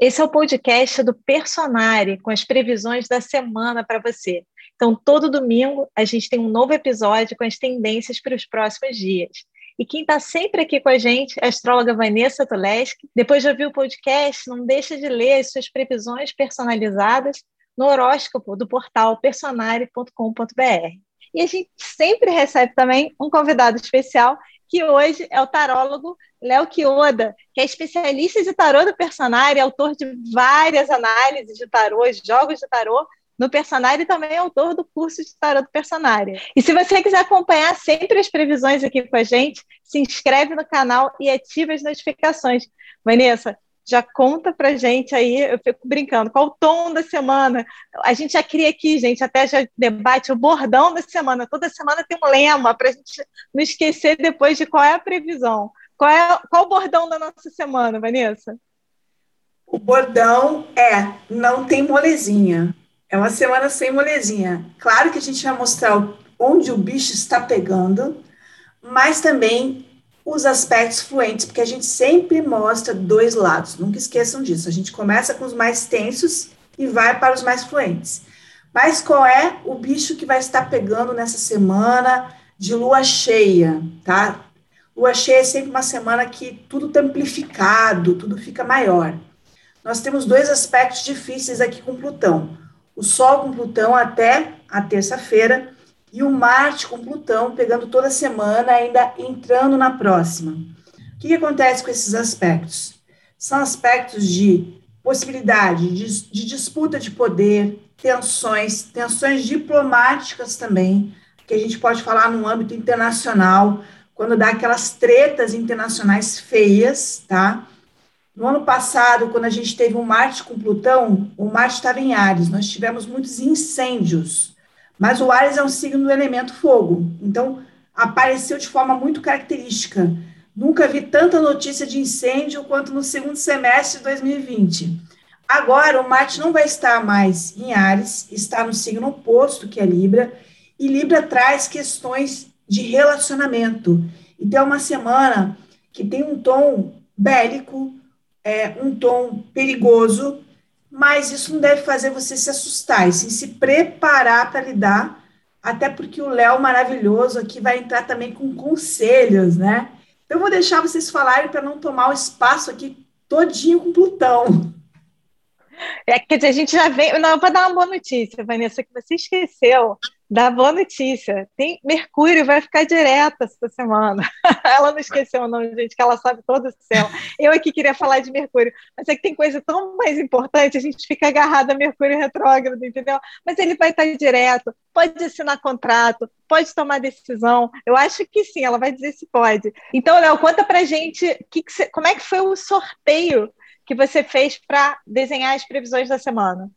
Esse é o podcast do Personare, com as previsões da semana para você. Então, todo domingo a gente tem um novo episódio com as tendências para os próximos dias. E quem está sempre aqui com a gente é a astróloga Vanessa Tuleski. Depois de ouvir o podcast, não deixa de ler as suas previsões personalizadas no horóscopo do portal personare.com.br. E a gente sempre recebe também um convidado especial que hoje é o tarólogo Léo Kioda, que é especialista de tarô do Personário, autor de várias análises de tarô, jogos de tarô no Personário e também autor do curso de tarô do Personário. E se você quiser acompanhar sempre as previsões aqui com a gente, se inscreve no canal e ativa as notificações. Vanessa, já conta pra gente aí, eu fico brincando, qual o tom da semana? A gente já cria aqui, gente, até já debate o bordão da semana. Toda semana tem um lema para a gente não esquecer depois de qual é a previsão. Qual é qual o bordão da nossa semana, Vanessa? O bordão é não tem molezinha. É uma semana sem molezinha. Claro que a gente vai mostrar onde o bicho está pegando, mas também os aspectos fluentes, porque a gente sempre mostra dois lados, nunca esqueçam disso. A gente começa com os mais tensos e vai para os mais fluentes. Mas qual é o bicho que vai estar pegando nessa semana de lua cheia, tá? Lua cheia é sempre uma semana que tudo está amplificado, tudo fica maior. Nós temos dois aspectos difíceis aqui com Plutão. O Sol com Plutão até a terça-feira e o Marte com Plutão pegando toda semana, ainda entrando na próxima. O que, que acontece com esses aspectos? São aspectos de possibilidade de, de disputa de poder, tensões, tensões diplomáticas também, que a gente pode falar no âmbito internacional, quando dá aquelas tretas internacionais feias, tá? No ano passado, quando a gente teve um Marte com Plutão, o Marte estava em Ares, nós tivemos muitos incêndios, mas o Ares é um signo do elemento fogo, então apareceu de forma muito característica. Nunca vi tanta notícia de incêndio quanto no segundo semestre de 2020. Agora, o Marte não vai estar mais em Ares, está no signo oposto, que é Libra, e Libra traz questões de relacionamento. Então, é uma semana que tem um tom bélico, é, um tom perigoso, mas isso não deve fazer você se assustar, e sim se preparar para lidar, até porque o Léo maravilhoso aqui vai entrar também com conselhos, né? Então, eu vou deixar vocês falarem para não tomar o espaço aqui todinho com Plutão. É, quer dizer, a gente já vem. Não, para dar uma boa notícia, Vanessa, que você esqueceu da boa notícia. Tem Mercúrio vai ficar direto essa semana. ela não esqueceu o nome, gente, que ela sabe todo o céu. Eu aqui queria falar de Mercúrio, mas é que tem coisa tão mais importante, a gente fica agarrado a Mercúrio retrógrado, entendeu? Mas ele vai estar direto, pode assinar contrato, pode tomar decisão. Eu acho que sim, ela vai dizer se pode. Então, Léo, conta pra gente que que você, como é que foi o sorteio que você fez para desenhar as previsões da semana.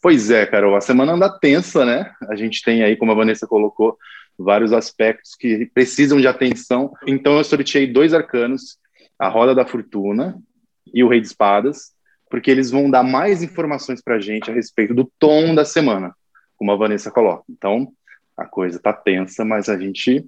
Pois é, Carol, a semana anda tensa, né? A gente tem aí, como a Vanessa colocou, vários aspectos que precisam de atenção. Então, eu sorteei dois arcanos, a Roda da Fortuna e o Rei de Espadas, porque eles vão dar mais informações para a gente a respeito do tom da semana, como a Vanessa coloca. Então, a coisa está tensa, mas a gente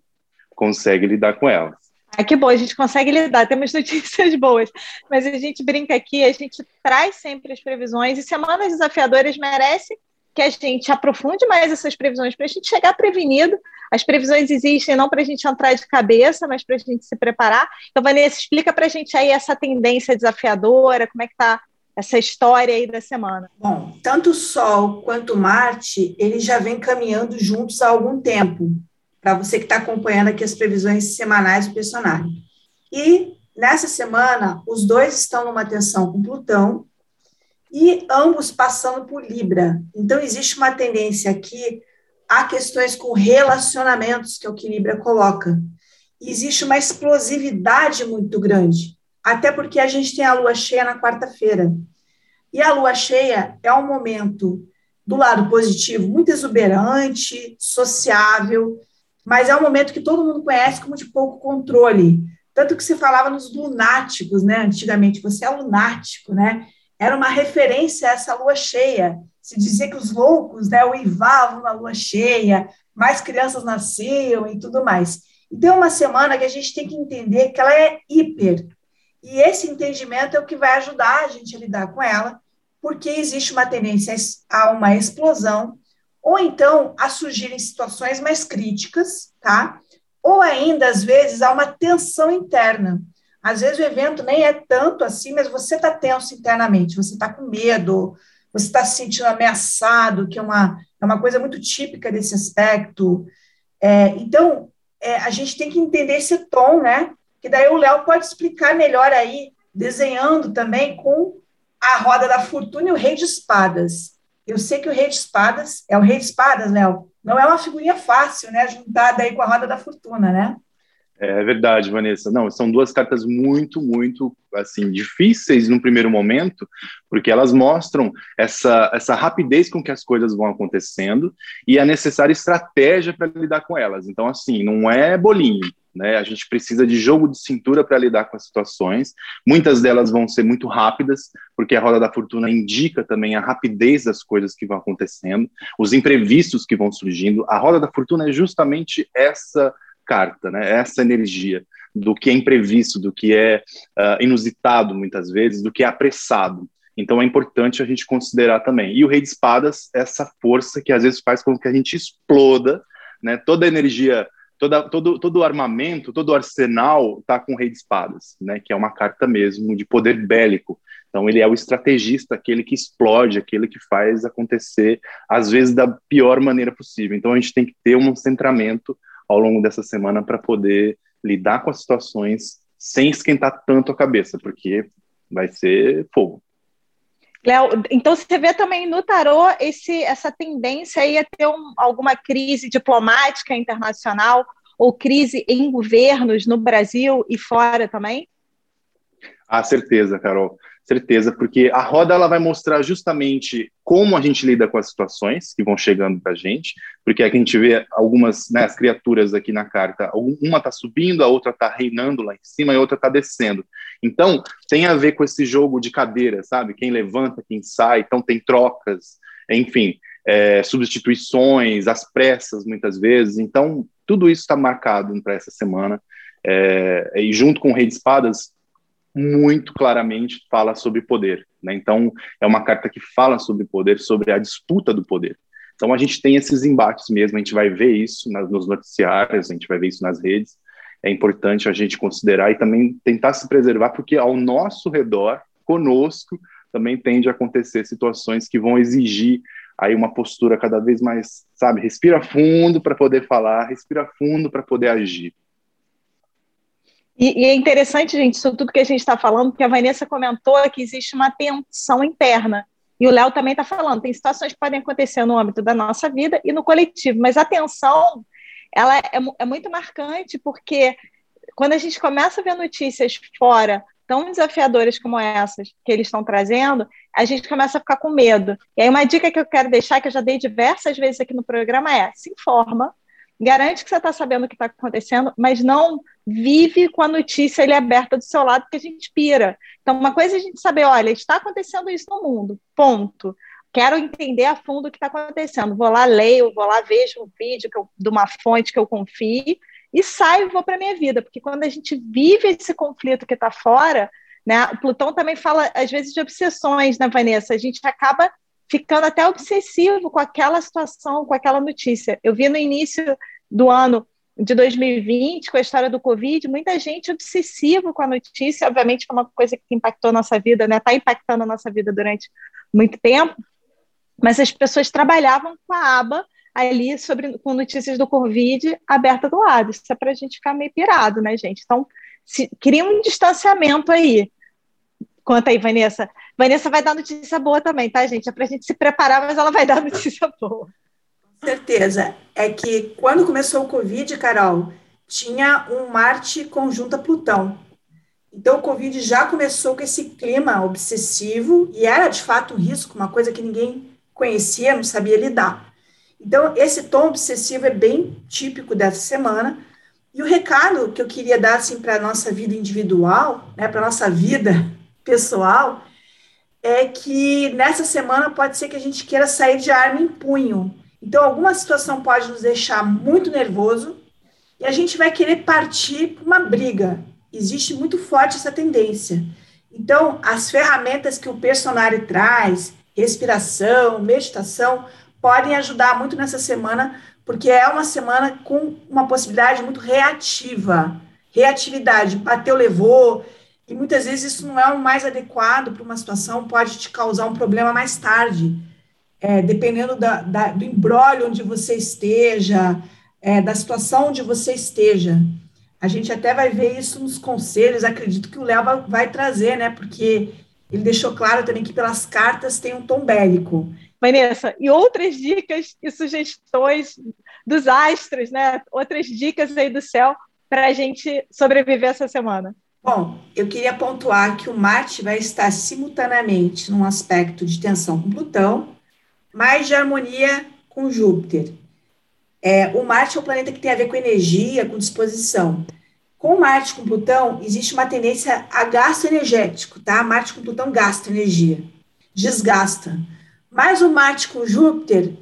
consegue lidar com ela. Ah, que bom, a gente consegue lidar, temos notícias boas. Mas a gente brinca aqui, a gente traz sempre as previsões, e Semanas Desafiadoras merece que a gente aprofunde mais essas previsões para a gente chegar prevenido. As previsões existem não para a gente entrar de cabeça, mas para a gente se preparar. Então, Vanessa, explica para a gente aí essa tendência desafiadora, como é que está essa história aí da semana. Bom, tanto o Sol quanto Marte, eles já vêm caminhando juntos há algum tempo para você que está acompanhando aqui as previsões semanais do personagem. E nessa semana, os dois estão numa tensão com Plutão e ambos passando por Libra. Então, existe uma tendência aqui a questões com relacionamentos, que é o que Libra coloca. E existe uma explosividade muito grande, até porque a gente tem a lua cheia na quarta-feira. E a lua cheia é um momento, do lado positivo, muito exuberante, sociável, mas é um momento que todo mundo conhece como de pouco controle. Tanto que se falava nos lunáticos, né? Antigamente, você é lunático, né? Era uma referência a essa lua cheia. Se dizia que os loucos, né, uivavam na lua cheia, mais crianças nasciam e tudo mais. Então, é uma semana que a gente tem que entender que ela é hiper. E esse entendimento é o que vai ajudar a gente a lidar com ela, porque existe uma tendência a uma explosão, ou então a surgirem situações mais críticas, tá? Ou ainda, às vezes, há uma tensão interna. Às vezes o evento nem é tanto assim, mas você está tenso internamente, você está com medo, você está se sentindo ameaçado, que é uma, é uma coisa muito típica desse aspecto. É, então, é, a gente tem que entender esse tom, né? Que daí o Léo pode explicar melhor aí, desenhando também com a roda da fortuna e o rei de espadas. Eu sei que o rei de espadas é o rei de espadas, Léo. Não é uma figurinha fácil, né? Juntada aí com a roda da fortuna, né? É verdade, Vanessa. Não, são duas cartas muito, muito assim difíceis no primeiro momento, porque elas mostram essa, essa rapidez com que as coisas vão acontecendo e a necessária estratégia para lidar com elas. Então, assim, não é bolinho, né? A gente precisa de jogo de cintura para lidar com as situações. Muitas delas vão ser muito rápidas, porque a roda da fortuna indica também a rapidez das coisas que vão acontecendo, os imprevistos que vão surgindo. A roda da fortuna é justamente essa carta, né? Essa energia do que é imprevisto, do que é uh, inusitado muitas vezes, do que é apressado. Então é importante a gente considerar também. E o Rei de Espadas, essa força que às vezes faz com que a gente exploda, né? Toda a energia, toda, todo, todo armamento, todo o arsenal está com o Rei de Espadas, né? Que é uma carta mesmo de poder bélico. Então ele é o estrategista, aquele que explode, aquele que faz acontecer, às vezes da pior maneira possível. Então a gente tem que ter um centramento ao longo dessa semana para poder lidar com as situações sem esquentar tanto a cabeça, porque vai ser fogo. Léo, então você vê também no tarô esse, essa tendência aí a ter um, alguma crise diplomática internacional ou crise em governos no Brasil e fora também? Ah, certeza, Carol certeza, porque a roda ela vai mostrar justamente como a gente lida com as situações que vão chegando para a gente, porque aqui a gente vê algumas né, as criaturas aqui na carta, uma está subindo, a outra está reinando lá em cima e a outra está descendo. Então, tem a ver com esse jogo de cadeira, sabe? Quem levanta, quem sai, então tem trocas, enfim, é, substituições, as pressas muitas vezes. Então, tudo isso está marcado para essa semana. É, e junto com o Rei de Espadas, muito claramente fala sobre poder. Né? Então, é uma carta que fala sobre poder, sobre a disputa do poder. Então, a gente tem esses embates mesmo, a gente vai ver isso nas, nos noticiários, a gente vai ver isso nas redes. É importante a gente considerar e também tentar se preservar, porque ao nosso redor, conosco, também tende a acontecer situações que vão exigir aí uma postura cada vez mais, sabe, respira fundo para poder falar, respira fundo para poder agir. E, e, é interessante, gente, isso tudo que a gente está falando, porque a Vanessa comentou que existe uma tensão interna. E o Léo também está falando, tem situações que podem acontecer no âmbito da nossa vida e no coletivo, mas a tensão ela é, é muito marcante, porque quando a gente começa a ver notícias fora tão desafiadoras como essas que eles estão trazendo, a gente começa a ficar com medo. E aí uma dica que eu quero deixar, que eu já dei diversas vezes aqui no programa, é se informa, garante que você está sabendo o que está acontecendo, mas não vive com a notícia ele aberta do seu lado, que a gente pira. Então, uma coisa é a gente saber, olha, está acontecendo isso no mundo, ponto. Quero entender a fundo o que está acontecendo. Vou lá, leio, vou lá, vejo um vídeo eu, de uma fonte que eu confie e saio e vou para a minha vida, porque quando a gente vive esse conflito que está fora, né, o Plutão também fala, às vezes, de obsessões, né, Vanessa? A gente acaba ficando até obsessivo com aquela situação, com aquela notícia. Eu vi no início do ano de 2020, com a história do Covid, muita gente obsessiva com a notícia, obviamente foi uma coisa que impactou a nossa vida, né? Está impactando a nossa vida durante muito tempo, mas as pessoas trabalhavam com a aba ali sobre com notícias do Covid aberta do lado. Isso é para a gente ficar meio pirado, né, gente? Então, se, cria um distanciamento aí. Conta aí, Vanessa. Vanessa vai dar notícia boa também, tá, gente? É para a gente se preparar, mas ela vai dar notícia boa certeza. É que quando começou o Covid, Carol, tinha um Marte conjunta Plutão. Então, o Covid já começou com esse clima obsessivo e era, de fato, um risco, uma coisa que ninguém conhecia, não sabia lidar. Então, esse tom obsessivo é bem típico dessa semana. E o recado que eu queria dar assim, para a nossa vida individual, né, para a nossa vida pessoal, é que nessa semana pode ser que a gente queira sair de arma em punho. Então, alguma situação pode nos deixar muito nervoso e a gente vai querer partir para uma briga. existe muito forte essa tendência. Então, as ferramentas que o personário traz, respiração, meditação, podem ajudar muito nessa semana, porque é uma semana com uma possibilidade muito reativa. Reatividade, bateu, levou, e muitas vezes isso não é o mais adequado para uma situação, pode te causar um problema mais tarde, é, dependendo da, da, do embrólio onde você esteja, é, da situação onde você esteja. A gente até vai ver isso nos conselhos, acredito que o Léo vai, trazer, né? Porque ele deixou claro também que pelas cartas tem um tom bélico. Vanessa, e outras dicas e sugestões dos astros, né? Outras dicas aí do céu para a gente sobreviver essa semana. Bom, eu queria pontuar que o Marte vai estar simultaneamente num aspecto de tensão com Plutão, mais de harmonia com Júpiter. É, o Marte é o planeta que tem a ver com energia, com disposição. Com Marte com Plutão, existe uma tendência a gasto energético, tá? Marte com Plutão gasta energia, desgasta. Mas o Marte com Júpiter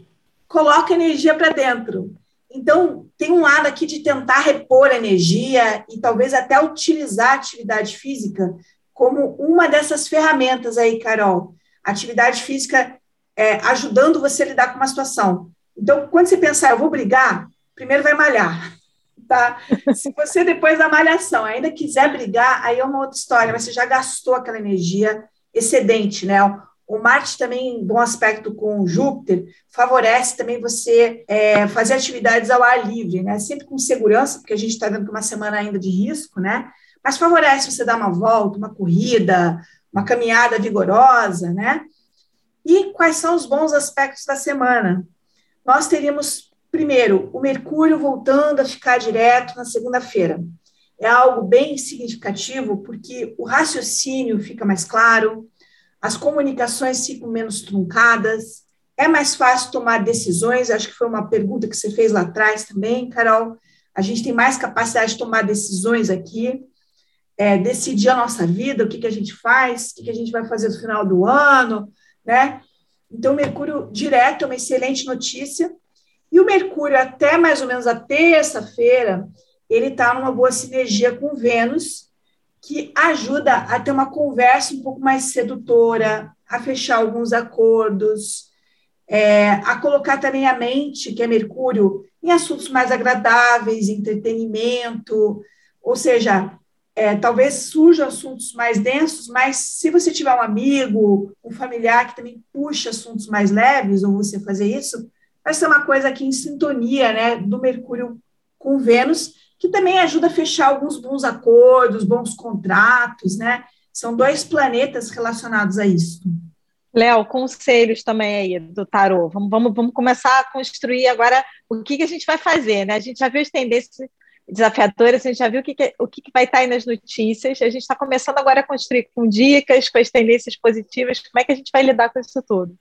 coloca energia para dentro. Então, tem um lado aqui de tentar repor energia e talvez até utilizar a atividade física como uma dessas ferramentas aí, Carol. Atividade física é, ajudando você a lidar com uma situação. Então, quando você pensar, eu vou brigar, primeiro vai malhar, tá? Se você, depois da malhação, ainda quiser brigar, aí é uma outra história, mas você já gastou aquela energia excedente, né? O Marte também, bom aspecto com Júpiter, favorece também você é, fazer atividades ao ar livre, né? Sempre com segurança, porque a gente está vendo que é uma semana ainda de risco, né? Mas favorece você dar uma volta, uma corrida, uma caminhada vigorosa, né? E quais são os bons aspectos da semana? nós teríamos, primeiro, o Mercúrio voltando a ficar direto na segunda-feira. É algo bem significativo, porque o raciocínio fica mais claro, as comunicações ficam menos truncadas, é mais fácil tomar decisões. Acho que foi uma pergunta que você fez lá atrás também, Carol. A gente tem mais capacidade de tomar decisões aqui, é, decidir a nossa vida, o que, que a gente faz, o que, que a gente vai fazer no final do ano, né? Então, Mercúrio direto é uma excelente notícia. E o Mercúrio, até mais ou menos a terça-feira, ele está numa boa sinergia com Vênus, que ajuda a ter uma conversa um pouco mais sedutora, a fechar alguns acordos, é, a colocar também a mente, que é Mercúrio, em assuntos mais agradáveis, entretenimento, ou seja, é, talvez surjam assuntos mais densos, mas se você tiver um amigo, um familiar que também puxa assuntos mais leves, ou você fazer isso, vai ser uma coisa aqui em sintonia, né, do Mercúrio com Vênus, que também ajuda a fechar alguns bons acordos, bons contratos, né? São dois planetas relacionados a isso. Léo, conselhos também aí do tarô. Vamos, vamos, vamos começar a construir agora o que, que a gente vai fazer, né? A gente já viu as tendências desafiadoras, a gente já viu o que, que o que, que vai estar aí nas notícias, a gente está começando agora a construir com dicas, com as tendências positivas, como é que a gente vai lidar com isso tudo?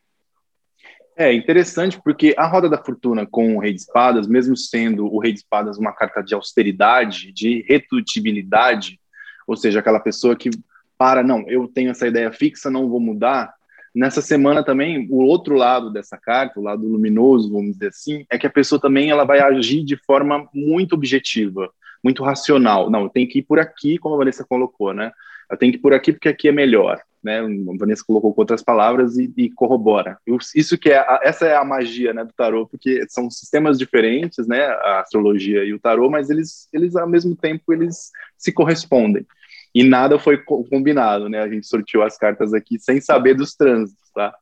É interessante porque a roda da fortuna com o Rei de Espadas, mesmo sendo o Rei de Espadas uma carta de austeridade, de retutibilidade, ou seja, aquela pessoa que para, não, eu tenho essa ideia fixa, não vou mudar, Nessa semana também, o outro lado dessa carta, o lado luminoso, vamos dizer assim, é que a pessoa também ela vai agir de forma muito objetiva, muito racional. Não, eu tenho que ir por aqui, como a Vanessa colocou, né? Eu tenho que ir por aqui porque aqui é melhor, né? A Vanessa colocou com outras palavras e, e corrobora. Isso que é, a, essa é a magia, né, do tarô, porque são sistemas diferentes, né, a astrologia e o tarô, mas eles, eles ao mesmo tempo eles se correspondem e nada foi combinado, né? A gente sorteou as cartas aqui sem saber dos trânsitos, tá?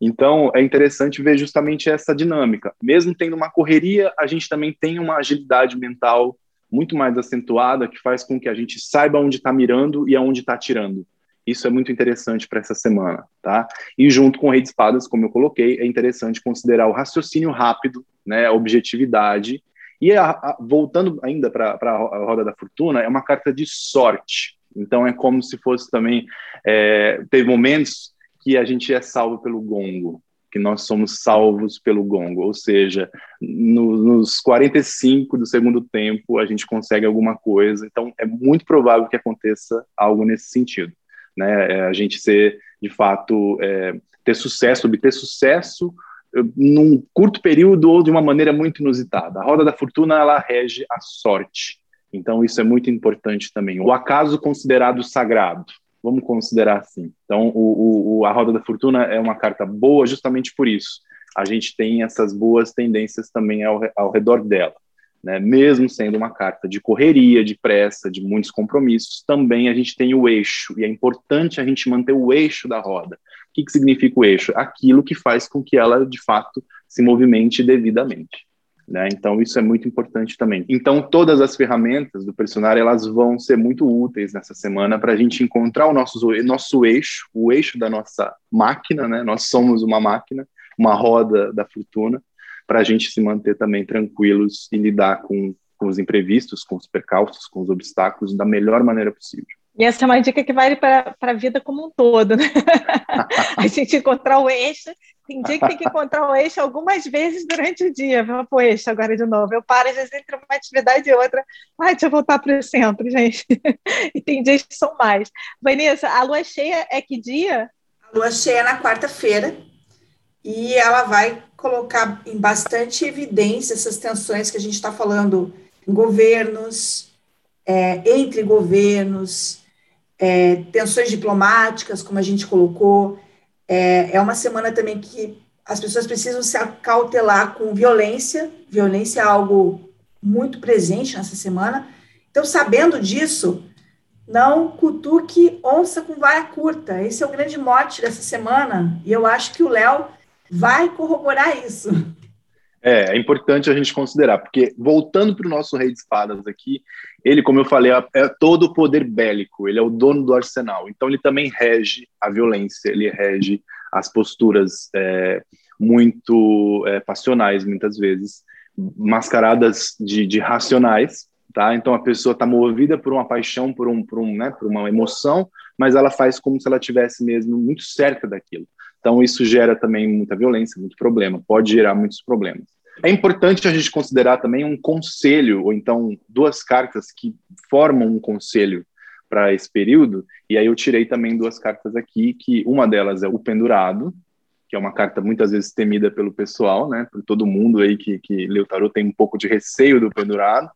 Então, é interessante ver justamente essa dinâmica. Mesmo tendo uma correria, a gente também tem uma agilidade mental muito mais acentuada que faz com que a gente saiba onde está mirando e aonde está tirando. Isso é muito interessante para essa semana, tá? E junto com o Rei de Espadas, como eu coloquei, é interessante considerar o raciocínio rápido, né, a objetividade. E a, a, voltando ainda para a Roda da Fortuna, é uma carta de sorte. Então é como se fosse também é, teve momentos que a gente é salvo pelo gongo, que nós somos salvos pelo gongo, ou seja, no, nos 45 do segundo tempo a gente consegue alguma coisa. Então é muito provável que aconteça algo nesse sentido, né? É, a gente ser de fato é, ter sucesso, obter sucesso é, num curto período ou de uma maneira muito inusitada. A roda da fortuna ela rege a sorte. Então, isso é muito importante também. O acaso considerado sagrado, vamos considerar assim. Então, o, o, a Roda da Fortuna é uma carta boa justamente por isso. A gente tem essas boas tendências também ao, ao redor dela. Né? Mesmo sendo uma carta de correria, de pressa, de muitos compromissos, também a gente tem o eixo, e é importante a gente manter o eixo da roda. O que, que significa o eixo? Aquilo que faz com que ela, de fato, se movimente devidamente. Né? Então, isso é muito importante também. Então, todas as ferramentas do personagem elas vão ser muito úteis nessa semana para a gente encontrar o nosso, nosso eixo, o eixo da nossa máquina, né? Nós somos uma máquina, uma roda da fortuna, para a gente se manter também tranquilos e lidar com, com os imprevistos, com os percalços, com os obstáculos da melhor maneira possível. E essa é uma dica que vale para a vida como um todo, né? a gente encontrar o eixo. Tem dia que tem que encontrar o eixo algumas vezes durante o dia. Vamos para o eixo agora de novo. Eu paro, às vezes, entre uma atividade e outra. Ai, deixa eu voltar para o centro, gente. e tem dias que são mais. Vanessa, a lua cheia é que dia? A lua cheia é na quarta-feira. E ela vai colocar em bastante evidência essas tensões que a gente está falando em governos, é, entre governos, é, tensões diplomáticas, como a gente colocou. É, é uma semana também que as pessoas precisam se acautelar com violência. Violência é algo muito presente nessa semana. Então, sabendo disso, não cutuque onça com vara curta. Esse é o grande mote dessa semana. E eu acho que o Léo vai corroborar isso. É, é importante a gente considerar, porque voltando para o nosso rei de espadas aqui, ele, como eu falei, é, todo o poder bélico, ele é o dono do arsenal, então ele também rege a violência, ele rege as posturas é, muito é, passionais, muitas vezes, mascaradas de, de racionais, tá? Então a pessoa está movida por uma paixão, por um, por um, né, por uma emoção, mas ela faz como se ela tivesse mesmo muito certa daquilo. Então isso gera também muita violência, muito problema, pode gerar muitos problemas. É importante a gente considerar também um conselho, ou então duas cartas que formam um conselho para esse período, e aí eu tirei também duas cartas aqui, que uma delas é o pendurado, que é uma carta muitas vezes temida pelo pessoal, né, por todo mundo aí que, que lê o tarot tem um pouco de receio do pendurado,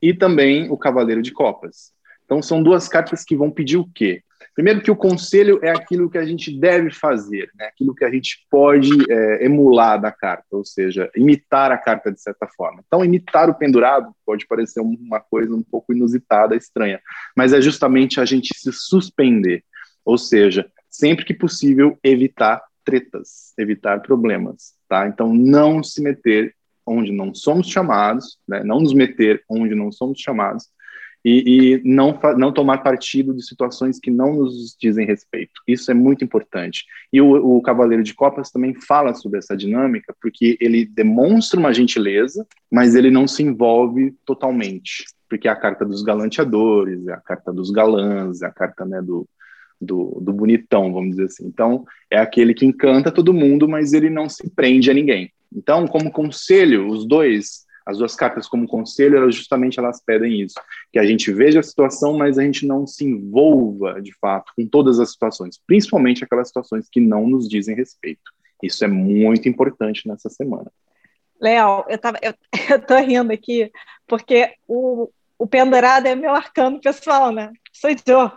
e também o cavaleiro de copas. Então são duas cartas que vão pedir o quê? Primeiro que o conselho é aquilo que a gente deve fazer, né? aquilo que a gente pode é, emular da carta, ou seja, imitar a carta de certa forma. Então, imitar o pendurado pode parecer uma coisa um pouco inusitada, estranha, mas é justamente a gente se suspender, ou seja, sempre que possível evitar tretas, evitar problemas, tá? Então, não se meter onde não somos chamados, né? não nos meter onde não somos chamados, e, e não, não tomar partido de situações que não nos dizem respeito. Isso é muito importante. E o, o Cavaleiro de Copas também fala sobre essa dinâmica, porque ele demonstra uma gentileza, mas ele não se envolve totalmente, porque é a carta dos galanteadores, é a carta dos galãs, é a carta né, do, do, do, bonitão, vamos dizer assim. Então, é aquele que encanta todo mundo, mas ele não se prende a ninguém. Então, como conselho, os dois as duas cartas como conselho, elas justamente elas pedem isso, que a gente veja a situação, mas a gente não se envolva de fato com todas as situações, principalmente aquelas situações que não nos dizem respeito. Isso é muito importante nessa semana. Léo, eu, tava, eu, eu tô rindo aqui, porque o, o pendurado é meu arcano pessoal, né? Sou eu,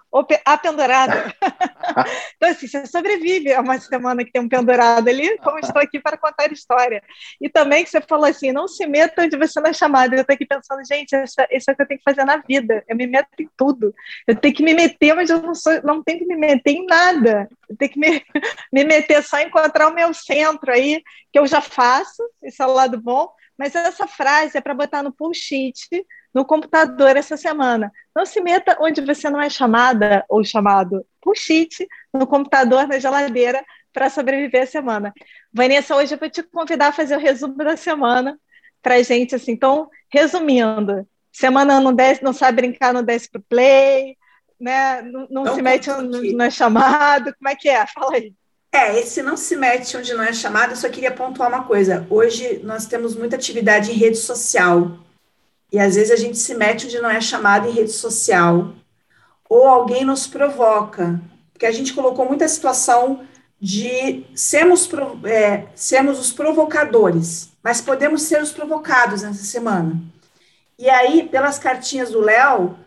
a pendurada. então, assim, você sobrevive a uma semana que tem um pendurado ali, como estou aqui para contar história. E também que você falou assim, não se meta onde você não é chamado. Eu estou aqui pensando, gente, essa, isso é o que eu tenho que fazer na vida. Eu me meto em tudo. Eu tenho que me meter, mas eu não, sou, não tenho que me meter em nada. Eu tenho que me, me meter só em encontrar o meu centro aí, que eu já faço, esse é o lado bom, mas essa frase é para botar no post-it no computador essa semana. Não se meta onde você não é chamada ou chamado. Push-it no computador, na geladeira, para sobreviver a semana. Vanessa, hoje eu vou te convidar a fazer o resumo da semana para a gente. Assim. Então, resumindo, semana não, desce, não sabe brincar, não desce para play, né? não, não, não se mete onde não é chamado. Como é que é? Fala aí. É, esse não se mete onde não é chamado, eu só queria pontuar uma coisa. Hoje nós temos muita atividade em rede social. E às vezes a gente se mete onde não é chamado em rede social, ou alguém nos provoca, porque a gente colocou muita situação de sermos, é, sermos os provocadores, mas podemos ser os provocados nessa semana. E aí, pelas cartinhas do Léo,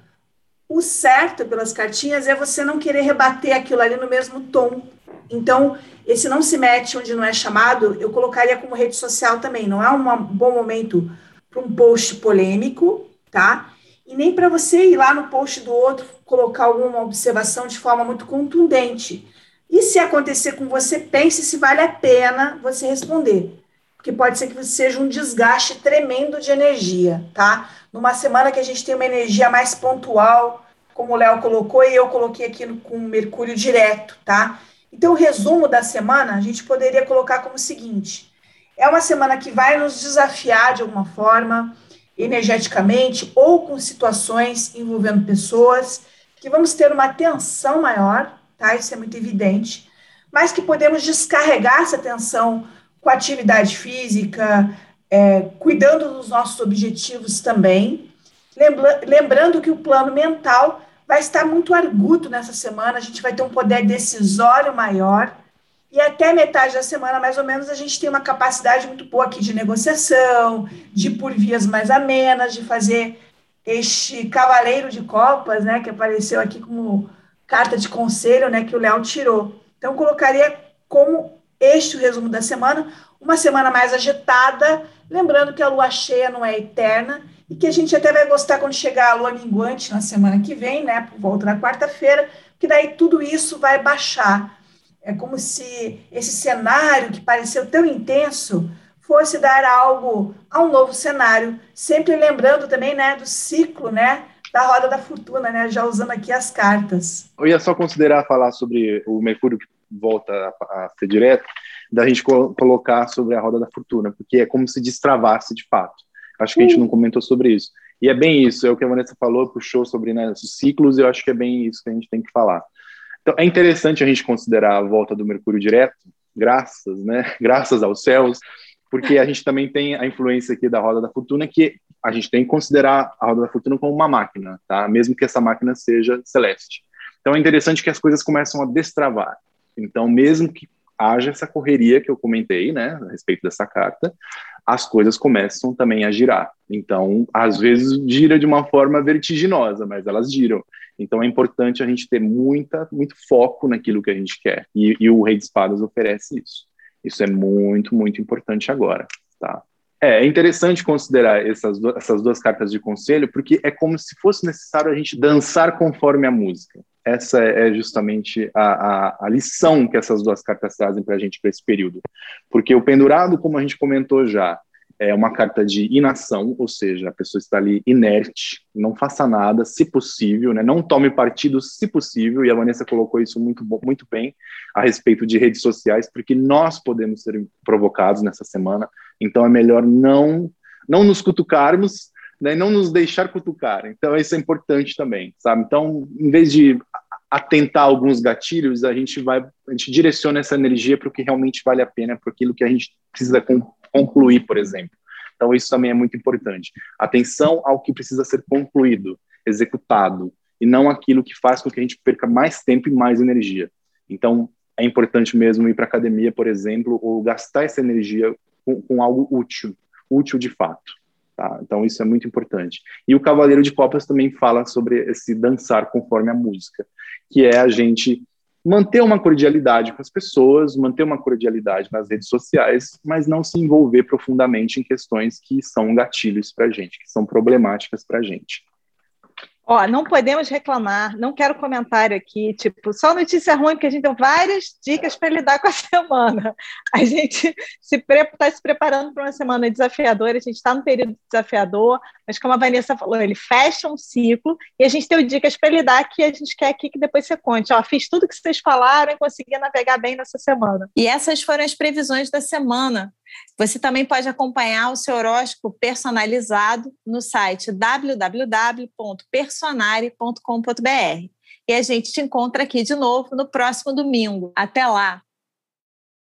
o certo pelas cartinhas é você não querer rebater aquilo ali no mesmo tom. Então, esse não se mete onde não é chamado, eu colocaria como rede social também. Não é um bom momento para um post polêmico, tá? E nem para você ir lá no post do outro colocar alguma observação de forma muito contundente. E se acontecer com você, pense se vale a pena você responder. Porque pode ser que seja um desgaste tremendo de energia, tá? Numa semana que a gente tem uma energia mais pontual, como o Léo colocou, e eu coloquei aqui no, com Mercúrio direto, tá? Então, o resumo da semana a gente poderia colocar como o seguinte: é uma semana que vai nos desafiar de alguma forma, energeticamente, ou com situações envolvendo pessoas, que vamos ter uma tensão maior, tá? Isso é muito evidente, mas que podemos descarregar essa tensão com atividade física, é, cuidando dos nossos objetivos também. Lembra, lembrando que o plano mental vai estar muito arguto nessa semana, a gente vai ter um poder decisório maior, e até metade da semana, mais ou menos, a gente tem uma capacidade muito boa aqui de negociação, de por vias mais amenas, de fazer este cavaleiro de copas, né, que apareceu aqui como carta de conselho, né, que o Léo tirou. Então, colocaria como este o resumo da semana, uma semana mais agitada, lembrando que a lua cheia não é eterna e que a gente até vai gostar quando chegar a lua minguante na semana que vem, né, por volta da quarta-feira, que daí tudo isso vai baixar. É como se esse cenário que pareceu tão intenso fosse dar algo a um novo cenário, sempre lembrando também, né, do ciclo, né, da roda da fortuna, né, já usando aqui as cartas. Eu ia só considerar falar sobre o Mercúrio que volta a, ser direto, da gente co colocar sobre a roda da fortuna, porque é como se destravasse de fato. Acho que a gente não comentou sobre isso. E é bem isso, é o que a Vanessa falou, puxou sobre né, os ciclos, e eu acho que é bem isso que a gente tem que falar. Então, é interessante a gente considerar a volta do Mercúrio direto, graças, né, graças aos céus, porque a gente também tem a influência aqui da roda da fortuna, que a gente tem que considerar a roda da fortuna como uma máquina, tá? Mesmo que essa máquina seja celeste. Então, é interessante que as coisas começam a destravar. Então, mesmo que haja essa correria que eu comentei, né, a respeito dessa carta, as coisas começam também a girar. Então, às vezes gira de uma forma vertiginosa, mas elas giram. Então, é importante a gente ter muita, muito foco naquilo que a gente quer. E, e o Rei de Espadas oferece isso. Isso é muito, muito importante agora, tá? É, é interessante considerar essas, essas duas cartas de conselho, porque é como se fosse necessário a gente dançar conforme a música. Essa é justamente a, a, a lição que essas duas cartas trazem para a gente para esse período. Porque o pendurado, como a gente comentou já, é uma carta de inação, ou seja, a pessoa está ali inerte, não faça nada, se possível, né? não tome partido, se possível, e a Vanessa colocou isso muito, muito bem a respeito de redes sociais, porque nós podemos ser provocados nessa semana, então é melhor não, não nos cutucarmos, né? não nos deixar cutucar, então isso é importante também, sabe? Então, em vez de atentar alguns gatilhos, a gente vai, a gente direciona essa energia para o que realmente vale a pena, para aquilo que a gente precisa concluir, por exemplo. Então, isso também é muito importante. Atenção ao que precisa ser concluído, executado, e não aquilo que faz com que a gente perca mais tempo e mais energia. Então, é importante mesmo ir para academia, por exemplo, ou gastar essa energia com, com algo útil, útil de fato. Tá? Então, isso é muito importante. E o Cavaleiro de Copas também fala sobre esse dançar conforme a música, que é a gente manter uma cordialidade com as pessoas, manter uma cordialidade nas redes sociais, mas não se envolver profundamente em questões que são gatilhos para a gente, que são problemáticas para a gente. Ó, não podemos reclamar, não quero comentário aqui, tipo, só notícia ruim, porque a gente deu várias dicas para lidar com a semana. A gente está se preparando para uma semana desafiadora, a gente está no período desafiador, mas como a Vanessa falou, ele fecha um ciclo e a gente deu dicas para lidar que a gente quer aqui que depois você conte. Ó, fiz tudo que vocês falaram e consegui navegar bem nessa semana. E essas foram as previsões da semana. Você também pode acompanhar o seu horóscopo personalizado no site www.personare.com.br. E a gente te encontra aqui de novo no próximo domingo. Até lá!